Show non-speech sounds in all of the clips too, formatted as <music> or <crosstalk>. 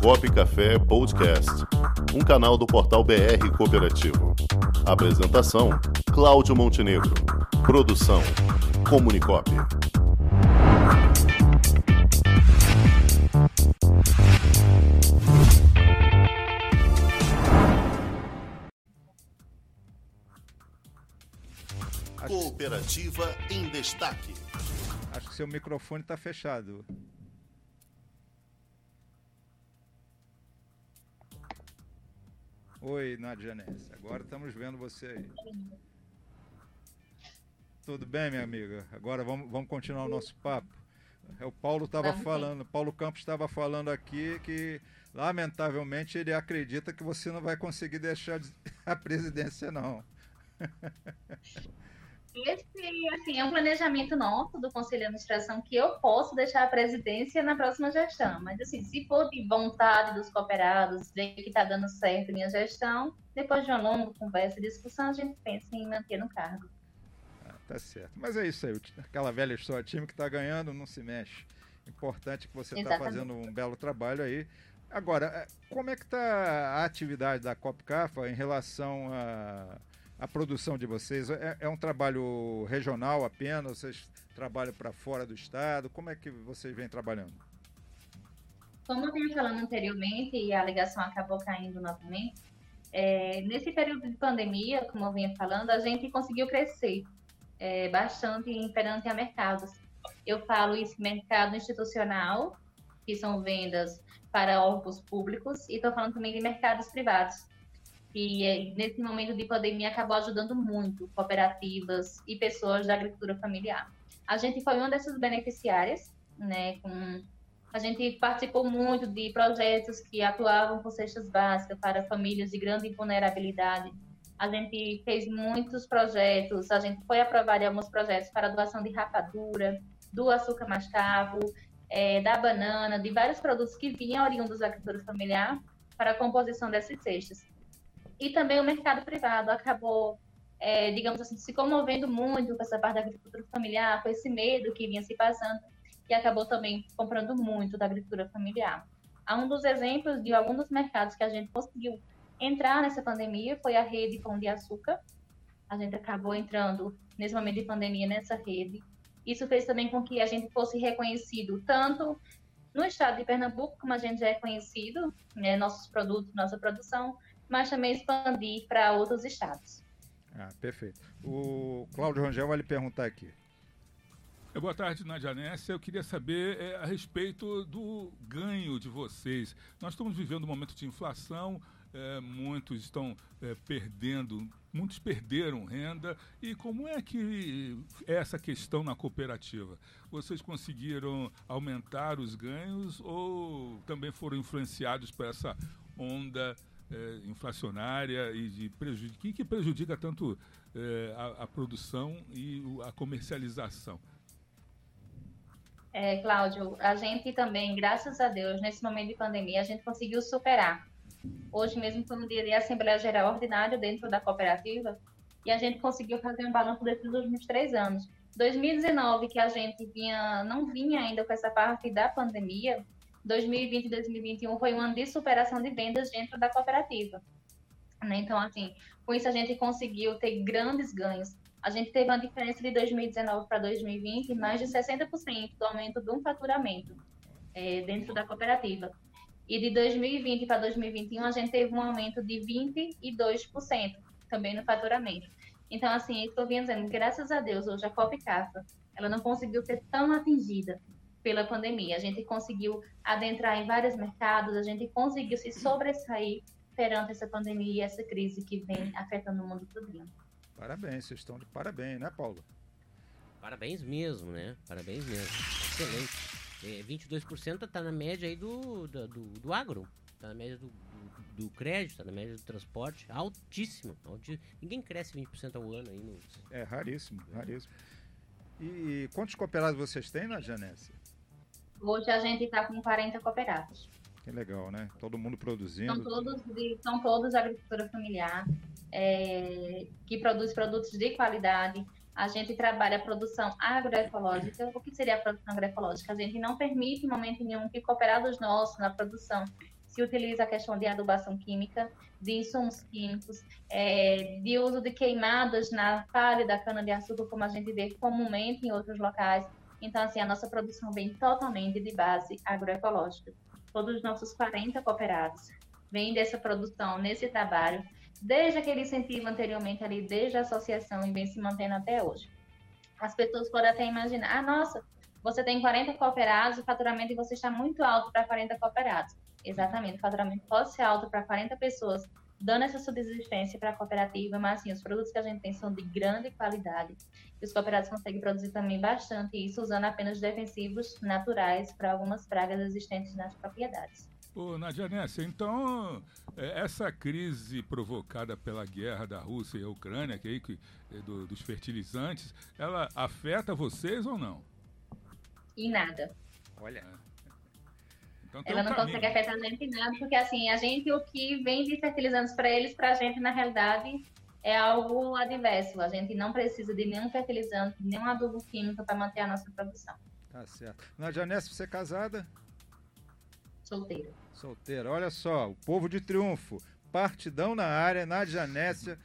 Cop Café Podcast, um canal do portal BR Cooperativo. Apresentação: Cláudio Montenegro. Produção: Comunicop. Cooperativa em Destaque. Acho que seu microfone está fechado. Oi, Nadia Ness. Agora estamos vendo você aí. Tudo bem, minha amiga? Agora vamos, vamos continuar o nosso papo. É, o Paulo estava falando, Paulo Campos estava falando aqui que, lamentavelmente, ele acredita que você não vai conseguir deixar <laughs> a presidência, não. <laughs> Esse assim, é um planejamento nosso do Conselho de Administração que eu posso deixar a presidência na próxima gestão. Mas, assim, se for de vontade dos cooperados, ver que está dando certo a minha gestão, depois de uma longa conversa e discussão, a gente pensa em manter no cargo. Ah, tá certo. Mas é isso aí, aquela velha história, time que está ganhando não se mexe. Importante que você está fazendo um belo trabalho aí. Agora, é, como é que está a atividade da COPCAFA em relação a a produção de vocês? É, é um trabalho regional apenas? Vocês trabalham para fora do estado? Como é que vocês vêm trabalhando? Como eu vinha falando anteriormente, e a ligação acabou caindo novamente, é, nesse período de pandemia, como eu vinha falando, a gente conseguiu crescer é, bastante perante a mercados. Eu falo isso mercado institucional, que são vendas para órgãos públicos, e estou falando também de mercados privados, que nesse momento de pandemia acabou ajudando muito cooperativas e pessoas da agricultura familiar. A gente foi uma dessas beneficiárias, né, com a gente participou muito de projetos que atuavam com cestas básicas para famílias de grande vulnerabilidade. A gente fez muitos projetos, a gente foi aprovar alguns projetos para doação de rapadura, do açúcar mascavo, é, da banana, de vários produtos que vinham oriundos da agricultura familiar para a composição dessas cestas. E também o mercado privado acabou, é, digamos assim, se comovendo muito com essa parte da agricultura familiar, com esse medo que vinha se passando, e acabou também comprando muito da agricultura familiar. Um dos exemplos de alguns dos mercados que a gente conseguiu entrar nessa pandemia foi a rede Pão de Açúcar. A gente acabou entrando nesse momento de pandemia nessa rede. Isso fez também com que a gente fosse reconhecido tanto no estado de Pernambuco, como a gente já é conhecido, né, nossos produtos, nossa produção, mas também expandir para outros estados. Ah, perfeito. O Cláudio Rangel vai lhe perguntar aqui. É, boa tarde, Nadia Nessa. Eu queria saber é, a respeito do ganho de vocês. Nós estamos vivendo um momento de inflação, é, muitos estão é, perdendo, muitos perderam renda. E como é que é essa questão na cooperativa? Vocês conseguiram aumentar os ganhos ou também foram influenciados por essa onda é, inflacionária e de prejudica, que, prejudica tanto é, a, a, produção e a comercialização? É, Cláudio, a gente também, graças a Deus, nesse momento de pandemia, a gente conseguiu superar. Hoje mesmo foi um dia de Assembleia Geral Ordinária dentro da cooperativa e a gente conseguiu fazer um balanço desses últimos três anos. 2019, que a gente vinha, não vinha ainda com essa parte da pandemia, 2020 e 2021 foi um ano de superação de vendas dentro da cooperativa. Né? Então, assim, com isso a gente conseguiu ter grandes ganhos. A gente teve uma diferença de 2019 para 2020, mais de 60% do aumento do faturamento é, dentro da cooperativa. E de 2020 para 2021, a gente teve um aumento de 22% também no faturamento. Então, assim, estou vendo graças a Deus, hoje a Copcafa, ela não conseguiu ser tão atingida pela pandemia. A gente conseguiu adentrar em vários mercados, a gente conseguiu se sobressair perante essa pandemia e essa crise que vem afetando o mundo todo. Parabéns, vocês estão de parabéns, né, Paulo? Parabéns mesmo, né? Parabéns mesmo. Excelente. É, 22% está na média aí do, do, do, do agro. Está na média do, do, do crédito, está na média do transporte. Altíssimo, altíssimo. Ninguém cresce 20% ao ano aí. No... É raríssimo, raríssimo. E quantos cooperados vocês têm na Janesse? Hoje a gente está com 40 cooperados. Que legal, né? Todo mundo produzindo. São todos, de, são todos agricultura familiar, é, que produz produtos de qualidade. A gente trabalha a produção agroecológica. O que seria a produção agroecológica? A gente não permite, em momento nenhum, que cooperados nossos na produção se utiliza a questão de adubação química, de insumos químicos, é, de uso de queimadas na palha da cana-de-açúcar, como a gente vê comumente em outros locais. Então, assim, a nossa produção vem totalmente de base agroecológica. Todos os nossos 40 cooperados vêm dessa produção, nesse trabalho, desde aquele incentivo anteriormente ali, desde a associação e vem se mantendo até hoje. As pessoas podem até imaginar, ah, nossa, você tem 40 cooperados, o faturamento de você está muito alto para 40 cooperados. Exatamente, o faturamento pode ser alto para 40 pessoas, dando essa subsistência para a cooperativa, mas assim, os produtos que a gente tem são de grande qualidade. E os cooperados conseguem produzir também bastante isso usando apenas defensivos naturais para algumas pragas existentes nas propriedades. Ô, Nadia Nessa, então é, essa crise provocada pela guerra da Rússia e a Ucrânia, que, aí, que é do, dos fertilizantes, ela afeta vocês ou não? Em nada. Olha. Então, ela não caminho. consegue afetar a gente em nada, porque assim, a gente, o que vem de fertilizantes para eles, para a gente, na realidade, é algo adverso. A gente não precisa de nenhum fertilizante, nenhum adubo químico para manter a nossa produção. Tá certo. Nadia Nessa, você é casada? Solteira. Solteira. Olha só, o povo de triunfo. Partidão na área, Nadia Nécia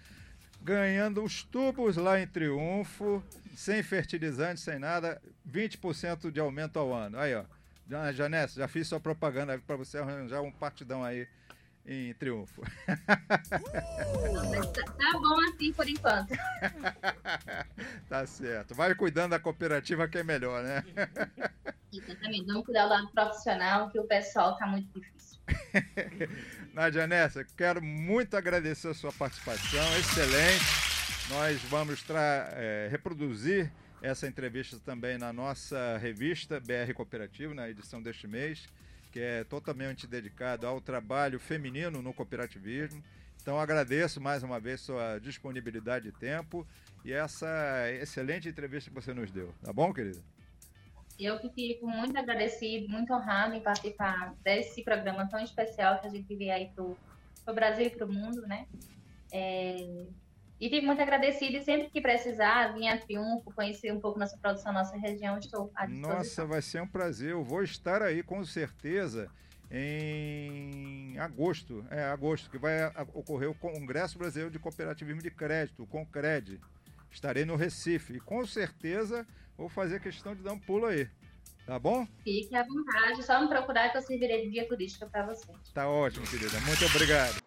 ganhando os tubos lá em Triunfo, sem fertilizante, sem nada, 20% de aumento ao ano. Aí, ó. Janessa, já fiz sua propaganda para você arranjar um partidão aí em Triunfo. <laughs> tá bom assim por enquanto. <laughs> tá certo. Vai cuidando da cooperativa que é melhor, né? <laughs> Exatamente. Vamos cuidar do lado profissional, que o pessoal tá muito difícil. Nadia Nessa, quero muito agradecer a sua participação, excelente. Nós vamos é, reproduzir essa entrevista também na nossa revista BR Cooperativo, na edição deste mês, que é totalmente dedicada ao trabalho feminino no cooperativismo. Então agradeço mais uma vez sua disponibilidade de tempo e essa excelente entrevista que você nos deu. Tá bom, querida? Eu que fico muito agradecido, muito honrado em participar desse programa tão especial que a gente vê aí para o Brasil e para o mundo, né? É, e fico muito agradecida e sempre que precisar, vir a Triunfo, conhecer um pouco nossa produção, nossa região, estou à disposição. Nossa, vai ser um prazer. Eu vou estar aí com certeza em agosto, é agosto, que vai ocorrer o Congresso Brasileiro de Cooperativismo de Crédito, o CONCRED. Estarei no Recife e com certeza vou fazer questão de dar um pulo aí. Tá bom? Fique à vontade, só me procurar que eu servirei de guia turística para vocês. Tá ótimo, querida. Muito obrigado.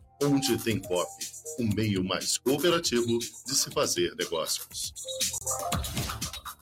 Onde Tem Cop, o meio mais cooperativo de se fazer negócios.